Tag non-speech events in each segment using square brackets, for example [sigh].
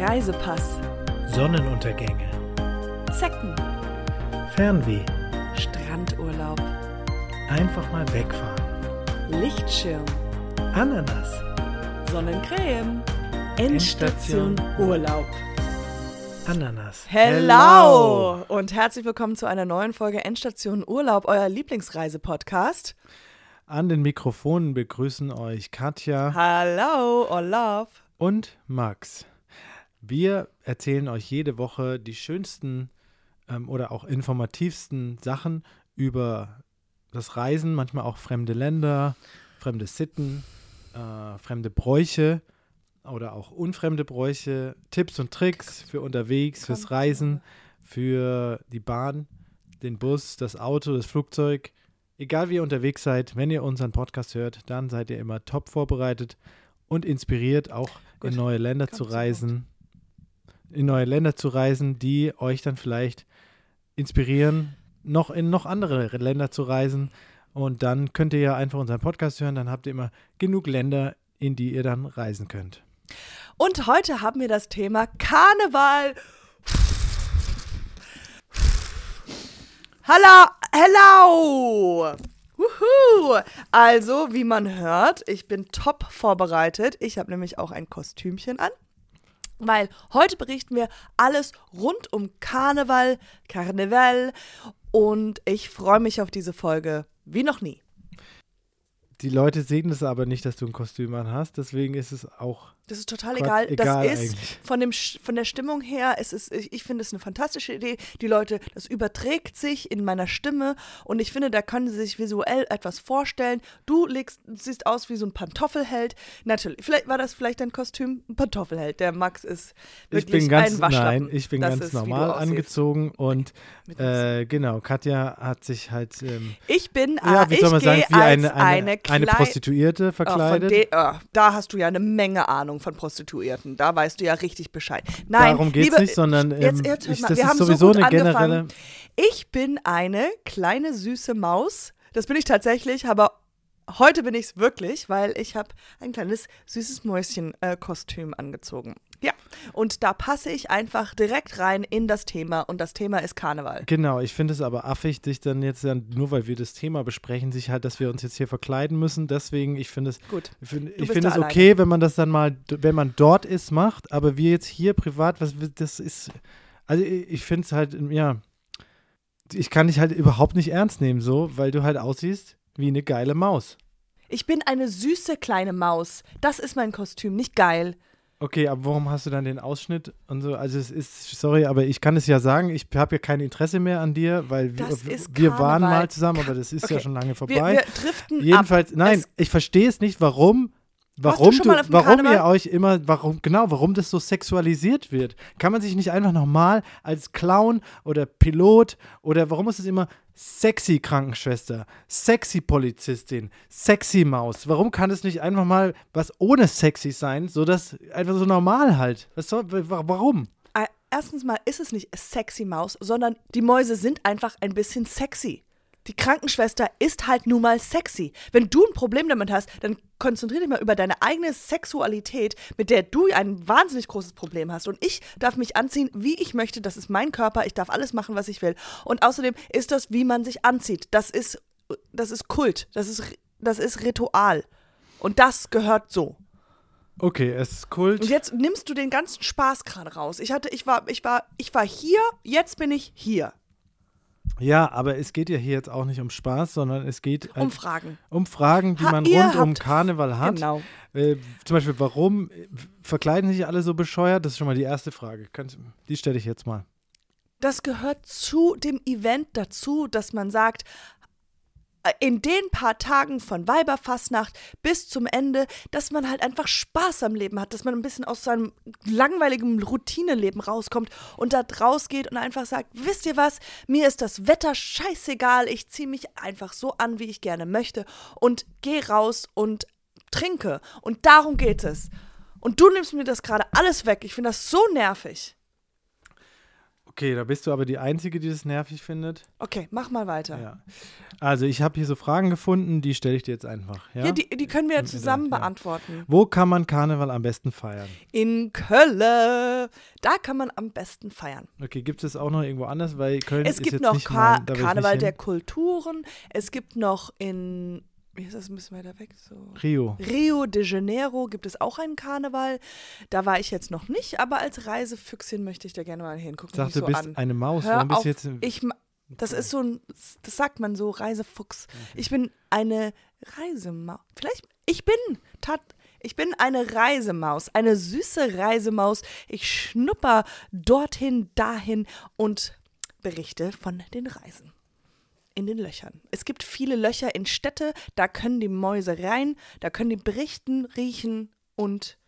Reisepass, Sonnenuntergänge, Zecken, Fernweh, Strandurlaub, einfach mal wegfahren, Lichtschirm, Ananas, Sonnencreme, Endstation Urlaub. Ananas. Hello! Und herzlich willkommen zu einer neuen Folge Endstation Urlaub, euer Lieblingsreise-Podcast. An den Mikrofonen begrüßen euch Katja Hallo, Olaf. und Max. Wir erzählen euch jede Woche die schönsten ähm, oder auch informativsten Sachen über das Reisen, manchmal auch fremde Länder, fremde Sitten, äh, fremde Bräuche oder auch unfremde Bräuche, Tipps und Tricks für unterwegs, fürs Reisen, für die Bahn, den Bus, das Auto, das Flugzeug. Egal wie ihr unterwegs seid, wenn ihr unseren Podcast hört, dann seid ihr immer top vorbereitet und inspiriert, auch Gut. in neue Länder Kommt zu reisen. In neue Länder zu reisen, die euch dann vielleicht inspirieren, noch in noch andere Länder zu reisen. Und dann könnt ihr ja einfach unseren Podcast hören, dann habt ihr immer genug Länder, in die ihr dann reisen könnt. Und heute haben wir das Thema Karneval. Hallo, hello! Wuhu! Also, wie man hört, ich bin top vorbereitet. Ich habe nämlich auch ein Kostümchen an. Weil heute berichten wir alles rund um Karneval, Karneval und ich freue mich auf diese Folge wie noch nie. Die Leute sehen es aber nicht, dass du ein Kostüm an hast, deswegen ist es auch Das ist total Gott, egal. egal das ist eigentlich. von, dem, von der Stimmung her, es ist, ich, ich finde es eine fantastische Idee. Die Leute, das überträgt sich in meiner Stimme und ich finde, da können sie sich visuell etwas vorstellen. Du legst, siehst aus wie so ein Pantoffelheld. Natürlich, vielleicht war das vielleicht dein Kostüm, ein Pantoffelheld. Der Max ist Ich wirklich bin ganz, ein Waschlappen. nein, ich bin Das ganz normal angezogen und äh, genau, Katja hat sich halt, ähm, Ich bin, ja, äh, wie ich soll man sagen, wie eine, eine, eine, eine, Prostituierte Oh, verkleidet. de, oh, da hast du ja eine Menge Ahnung von Prostituierten. Da weißt du ja richtig Bescheid. Nein, Darum geht es nicht, sondern ähm, jetzt, jetzt ich, das wir ist haben so sowieso gut eine angefangen. generelle. Ich bin eine kleine süße Maus. Das bin ich tatsächlich, aber heute bin ich es wirklich, weil ich habe ein kleines süßes Mäuschen-Kostüm angezogen. Ja, und da passe ich einfach direkt rein in das Thema und das Thema ist Karneval. Genau, ich finde es aber affig, dich dann jetzt, dann, nur weil wir das Thema besprechen, sich halt, dass wir uns jetzt hier verkleiden müssen. Deswegen, ich finde es, Gut. ich finde da es alleine. okay, wenn man das dann mal, wenn man dort ist, macht. Aber wir jetzt hier privat, was das ist, also ich finde es halt, ja, ich kann dich halt überhaupt nicht ernst nehmen, so, weil du halt aussiehst wie eine geile Maus. Ich bin eine süße kleine Maus. Das ist mein Kostüm, nicht geil. Okay, aber warum hast du dann den Ausschnitt und so? Also es ist, sorry, aber ich kann es ja sagen, ich habe ja kein Interesse mehr an dir, weil wir, wir waren mal zusammen, aber das ist ja Okay. schon lange Wir, vorbei. wir driften Jedenfalls, ab. nein, Es, ich verstehe es nicht, warum, warum du warum ihr euch immer, warum, genau, warum das so sexualisiert wird. Kann man sich nicht einfach nochmal als Clown oder Pilot oder warum ist es immer sexy Krankenschwester, sexy Polizistin, sexy Maus? Warum kann es nicht einfach mal was ohne sexy sein, so dass einfach so normal halt? Was soll, wa- warum? äh, erstens mal ist es nicht sexy Maus, sondern die Mäuse sind einfach ein bisschen sexy. Die Krankenschwester ist halt nun mal sexy. Wenn du ein Problem damit hast, dann konzentrier dich mal über deine eigene Sexualität, mit der du ein wahnsinnig großes Problem hast. Und ich darf mich anziehen, wie ich möchte. Das ist mein Körper. Ich darf alles machen, was ich will. Und außerdem ist das, wie man sich anzieht. Das ist, das ist Kult. Das ist, das ist Ritual. Und das gehört so. Okay, es ist Kult. Und jetzt nimmst du den ganzen Spaß gerade raus. Ich hatte, ich war, ich war, ich war hier, jetzt bin ich hier. Ja, aber es geht ja hier jetzt auch nicht um Spaß, sondern es geht Um halt Fragen. um Fragen, die Ha- man rund um Karneval hat. Genau. Äh, zum Beispiel, warum verkleiden sich alle so bescheuert? Das ist schon mal die erste Frage. Könnt, die stelle ich jetzt mal. Das gehört zu dem Event dazu, dass man sagt, in den paar Tagen von Weiberfastnacht bis zum Ende, dass man halt einfach Spaß am Leben hat, dass man ein bisschen aus seinem langweiligen Routineleben rauskommt und da rausgeht und einfach sagt, wisst ihr was, mir ist das Wetter scheißegal, ich ziehe mich einfach so an, wie ich gerne möchte und gehe raus und trinke. Und darum geht es. Und du nimmst mir das gerade alles weg. Ich finde das so nervig. Okay, da bist du aber die Einzige, die das nervig findet. Okay, mach mal weiter. Ja. Also ich habe hier so Fragen gefunden, die stelle ich dir jetzt einfach. Ja? Hier, die, die können wir Im zusammen Internet, ja. beantworten. Wo kann man Karneval am besten feiern? In Köln, da kann man am besten feiern. Okay, gibt es auch noch irgendwo anders? Weil Köln Es ist gibt jetzt noch nicht Ka mein, Karneval der. Kulturen. Es gibt noch in, wie ist das ein bisschen weiter weg? So. Rio. Rio de Janeiro gibt es auch einen Karneval. Da war ich jetzt noch nicht, aber als Reisefüchsin möchte ich da gerne mal hin. Guck Ich dachte, so du bist an. eine Maus. Hör Warum bist auf, jetzt Ich, das ist so ein, das sagt man so, Reisefuchs. Ich bin eine Reisemaus. Vielleicht, ich bin, tat, ich bin eine Reisemaus, eine süße Reisemaus. Ich schnupper dorthin, dahin und berichte von den Reisen. In den Löchern. Es gibt viele Löcher in Städte, da können die Mäuse rein, da können die berichten, riechen und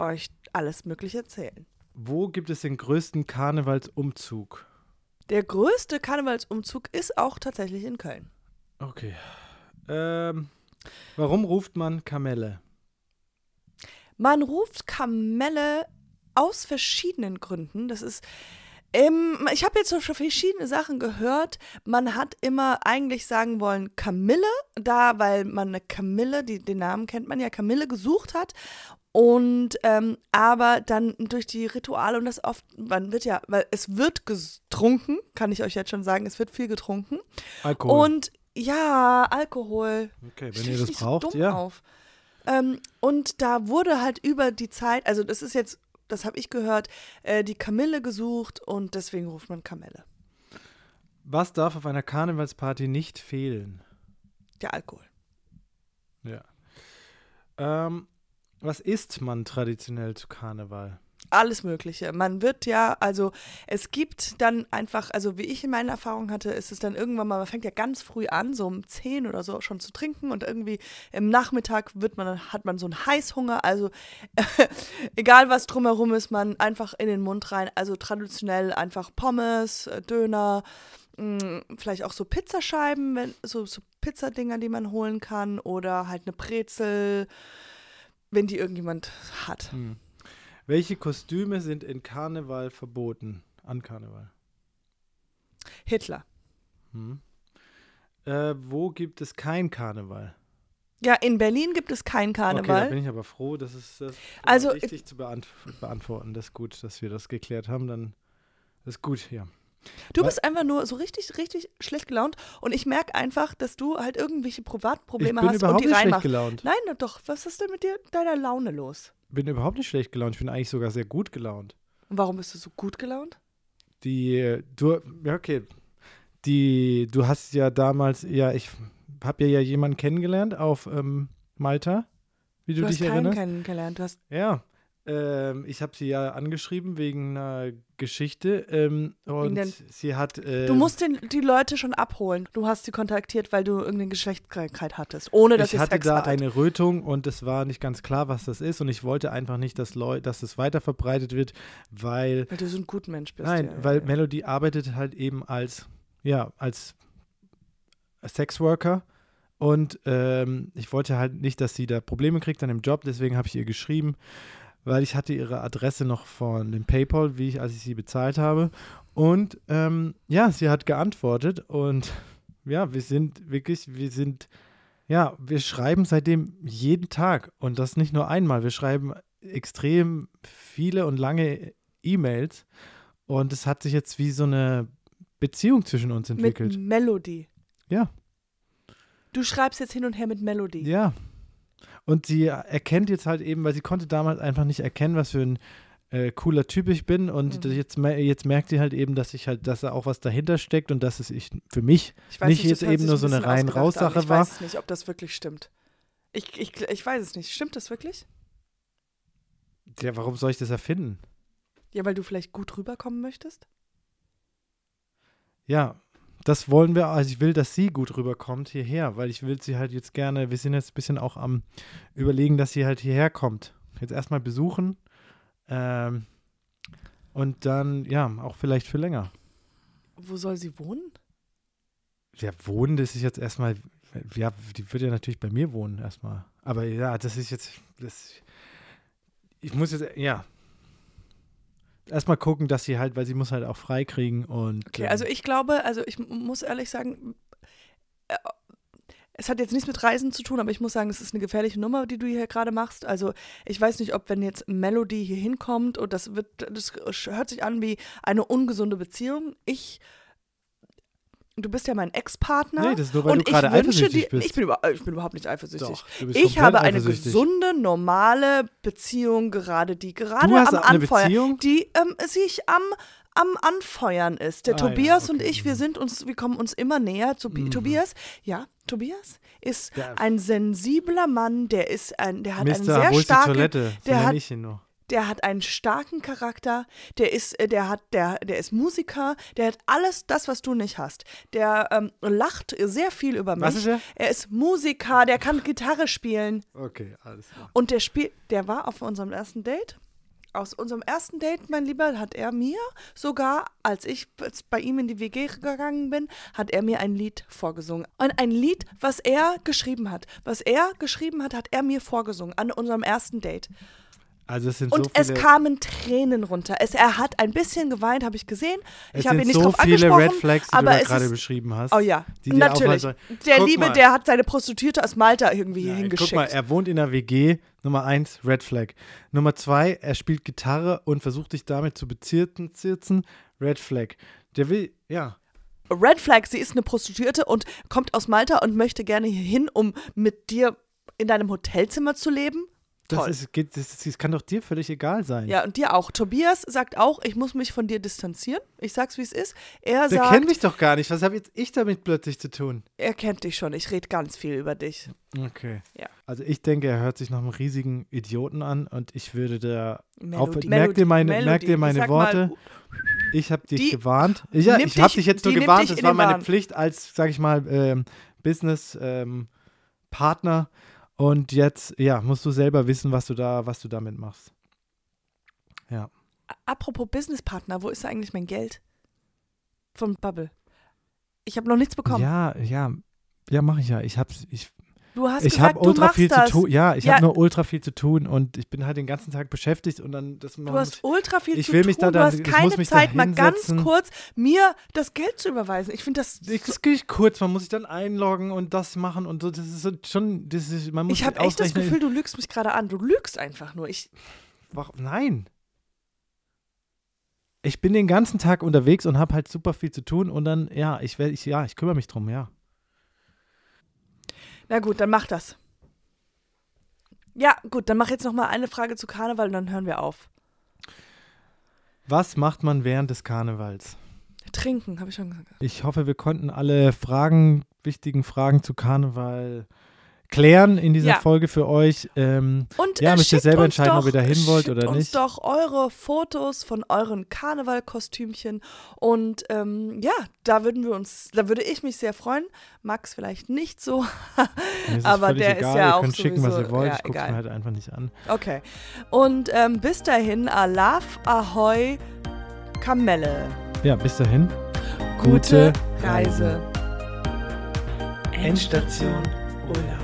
euch alles Mögliche erzählen. Wo gibt es den größten Karnevalsumzug? Der größte Karnevalsumzug ist auch tatsächlich in Köln. Okay. Ähm, warum ruft man Kamelle? Man ruft Kamelle aus verschiedenen Gründen. Das ist. Ähm, ich habe jetzt schon verschiedene Sachen gehört. Man hat immer eigentlich sagen wollen Kamille, da, weil man eine Kamille, die, den Namen kennt man ja, Kamille gesucht hat. Und ähm, aber dann durch die Rituale und das oft, man wird ja, weil es wird getrunken, kann ich euch jetzt schon sagen, es wird viel getrunken. Alkohol. Und ja, Alkohol. okay, wenn ihr das so braucht, dumm ja. Ähm, und da wurde halt über die Zeit, also das ist jetzt, das habe ich gehört, äh, die Kamille gesucht und deswegen ruft man Kamelle. Was darf auf einer Karnevalsparty nicht fehlen? Der Alkohol. Ja. Ähm, was isst man traditionell zu Karneval? Alles Mögliche. Man wird ja, also es gibt dann einfach, also wie ich in meiner Erfahrung hatte, ist es dann irgendwann mal, man fängt ja ganz früh an, so um 10 oder so schon zu trinken und irgendwie im Nachmittag wird man, hat man so einen Heißhunger, also [laughs] egal was drumherum ist, man einfach in den Mund rein, also traditionell einfach Pommes, äh, Döner, mh, vielleicht auch so Pizzascheiben, wenn, so, so Pizzadinger, die man holen kann oder halt eine Brezel, wenn die irgendjemand hat. Hm. Welche Kostüme sind in Karneval verboten? An Karneval. Hitler. Hm. Äh, wo gibt es kein Karneval? Ja, in Berlin gibt es keinen Okay, da Karneval. bin ich aber froh, das ist das Also, also, wichtig zu beant beantworten. Das ist gut, dass wir das geklärt haben. Dann ist gut, ja. Du bist einfach nur so richtig, richtig schlecht gelaunt und ich merke einfach, dass du halt irgendwelche Ich Privatprobleme bin hast überhaupt und die nicht schlecht reinmachst. gelaunt. Nein, na doch, was ist denn mit dir, deiner Laune los? Bin überhaupt nicht schlecht gelaunt. Ich bin eigentlich sogar sehr gut gelaunt. Und warum bist du so gut gelaunt? Die, du, ja, okay. Die, du hast ja damals, ja, ich habe ja jemanden kennengelernt auf ähm, Malta, wie du, Du, dich hast keinen erinnerst. kennengelernt. Du hast, Ja, ähm, ich habe sie ja angeschrieben wegen einer Geschichte ähm, und denn? sie hat. Äh, du musst den, die Leute schon abholen. Du hast sie kontaktiert, weil du irgendeine Geschlechtskrankheit hattest, ohne dass ich hatte Sex da hattet. eine Rötung und es war nicht ganz klar, was das ist und ich wollte einfach nicht, dass Leu dass es weiter verbreitet wird, weil weil du so ein guter Mensch bist. nein, ja, weil ja. Melody arbeitet halt eben als ja als Sexworker und ähm, ich wollte halt nicht, dass sie da Probleme kriegt an dem Job, deswegen habe ich ihr geschrieben, weil ich hatte ihre Adresse noch von dem PayPal, wie ich als ich sie bezahlt habe und ähm, ja, sie hat geantwortet und ja, wir sind wirklich, wir sind ja, wir schreiben seitdem jeden Tag und das nicht nur einmal. Wir schreiben extrem viele und lange E-Mails und es hat sich jetzt wie so eine Beziehung zwischen uns Mit entwickelt. Melodie. Ja. Du schreibst jetzt hin und her mit Melodie. Ja. Und sie erkennt jetzt halt eben, weil sie konnte damals einfach nicht erkennen, was für ein äh, cooler Typ ich bin und Mhm. jetzt, jetzt merkt sie halt eben, dass ich halt, dass da auch was dahinter steckt und dass es ich für mich Nicht das jetzt eben nur so eine rein Raus-Sache an. Ich war. weiß nicht, ob das wirklich stimmt. Ich, ich, ich weiß es nicht. Stimmt das wirklich? ja, warum soll ich das erfinden? Ja, weil du vielleicht gut rüberkommen möchtest? Ja, das wollen wir, also ich will, dass sie gut rüberkommt hierher, weil ich will sie halt jetzt gerne, wir sind jetzt ein bisschen auch am überlegen, dass sie halt hierher kommt. Jetzt erstmal besuchen ähm, und dann, ja, auch vielleicht für länger. Wo soll sie wohnen? Ja, wohnen, das ist jetzt erstmal, ja, die wird ja natürlich bei mir wohnen erstmal. Aber ja, das ist jetzt, das, ich muss jetzt, ja. Erstmal gucken, dass sie halt, weil sie muss halt auch frei kriegen und. Okay, ähm, also ich glaube, also ich muss ehrlich sagen, äh, es hat jetzt nichts mit Reisen zu tun, aber ich muss sagen, es ist eine gefährliche Nummer, die du hier gerade machst. Also ich weiß nicht, ob wenn jetzt Melody hier hinkommt und das wird, das hört sich an wie eine ungesunde Beziehung. Ich, du bist ja mein Ex-Partner. Nee, das ist nur, weil und du gerade ich wünsche eifersüchtig dir, bist. Ich bin, über, ich bin überhaupt nicht eifersüchtig. Doch, ich habe eine gesunde, normale Beziehung gerade, die gerade am Anfeuern, die ähm, sich am am Anfeuern ist. Der Ah, ja, Tobias und okay. ich, wir sind uns, wir kommen uns immer näher. Tobi Mhm. Tobias, ja, Tobias ist Der- ein sensibler Mann, der ist ein, der hat einen Mister, sehr ist die starken, der hat ich ihn nur. Der hat einen starken Charakter, der ist, äh, der hat, der, der ist Musiker, der hat alles das, was du nicht hast. Der ähm, lacht sehr viel über mich. Was ist er? Er ist Musiker, der kann Gitarre spielen Okay, alles klar. und der spielt, der war auf unserem ersten Date. Aus unserem ersten Date, mein Lieber, hat er mir sogar, als ich bei ihm in die WG gegangen bin, hat er mir ein Lied vorgesungen. Und ein Lied, was er geschrieben hat. Was er geschrieben hat, hat er mir vorgesungen an unserem ersten Date. Also es sind Und so viele, es kamen Tränen runter. Es, er hat ein bisschen geweint, habe ich gesehen. es Ich habe ihn nicht so drauf viele angesprochen. Red Flags, die aber du gerade beschrieben hast. Oh ja, die natürlich. sollen. Der Guck Liebe, mal. der hat seine Prostituierte aus Malta irgendwie Nein, hingeschickt. Guck mal, er wohnt in der WG. Nummer eins, Red Flag. Nummer zwei, er spielt Gitarre und versucht dich damit zu bezirzen, zirzen. Red Flag. Der will, ja. Red Flag, sie ist eine Prostituierte und kommt aus Malta und möchte gerne hier hin, um mit dir in deinem Hotelzimmer zu leben. Das, ist, das, das kann doch dir völlig egal sein. Ja, und dir auch. Tobias sagt auch, ich muss mich von dir distanzieren. Ich sag's, wie es ist. Er Der sagt, kennt mich doch gar nicht. Was habe jetzt ich damit plötzlich zu tun? er kennt dich schon. Ich rede ganz viel über dich. Okay. Ja. Also ich denke, er hört sich noch einen riesigen Idioten an und ich würde da auf, Melodie, merk dir meine, Melodie. merk dir Ich meine sag Worte. Mal, ich habe dich gewarnt. Ja, nimmt ich habe dich- jetzt nur gewarnt. Das war meine. Pflicht als, sage ich mal, ähm, Business ähm, Partner. Und jetzt, ja, musst du selber wissen, was du da, was du damit machst. Ja. apropos Businesspartner, wo ist eigentlich mein Geld? Vom Bubble. Ich habe noch nichts bekommen. Ja, ja, ja, mache ich ja. Ich hab's, ich, Du hast ich gesagt, habe du ultra viel das. zu tun. Ja, ich Ja. habe nur ultra viel zu tun und ich bin halt den ganzen Tag beschäftigt und dann das Du hast ultra viel Ich zu will tun. mich da du dann- hast ich muss keine mich da Zeit, mal ganz kurz mir das Geld zu überweisen. Ich finde das. Ich, das geht kurz, man muss sich dann einloggen und das machen und so. Das ist so schon, das ist, man muss ich habe echt das Gefühl, du lügst mich gerade an. Du lügst einfach nur. Ich, Warum? Nein. Ich bin den ganzen Tag unterwegs und habe halt super viel zu tun und dann, ja, ich werde, ich, ja, ich kümmere mich drum, ja. Na gut, dann mach das. Ja, gut, dann mach jetzt noch mal eine Frage zu Karneval und dann hören wir auf. Was macht man während des Karnevals? Trinken, habe ich schon gesagt. Ich hoffe, wir konnten alle Fragen, wichtigen Fragen zu Karneval klären in dieser Ja. Folge für euch. Ähm, Und Ja, äh, müsst ihr selber entscheiden, ob doch, ihr da hin wollt oder uns nicht. doch eure Fotos von euren Karnevalkostümchen und ähm, ja, da würden wir uns, da würde ich mich sehr freuen. Max vielleicht nicht so. ist Aber der ist egal. ja ihr auch könnt schicken, was sowieso- ihr wollt. ja, ich gucke mir halt einfach nicht an. Okay. Und ähm, bis dahin, Alaf, Ahoi, Kamelle. Ja, bis dahin. Gute Gute Reise. Endstation Urlaub.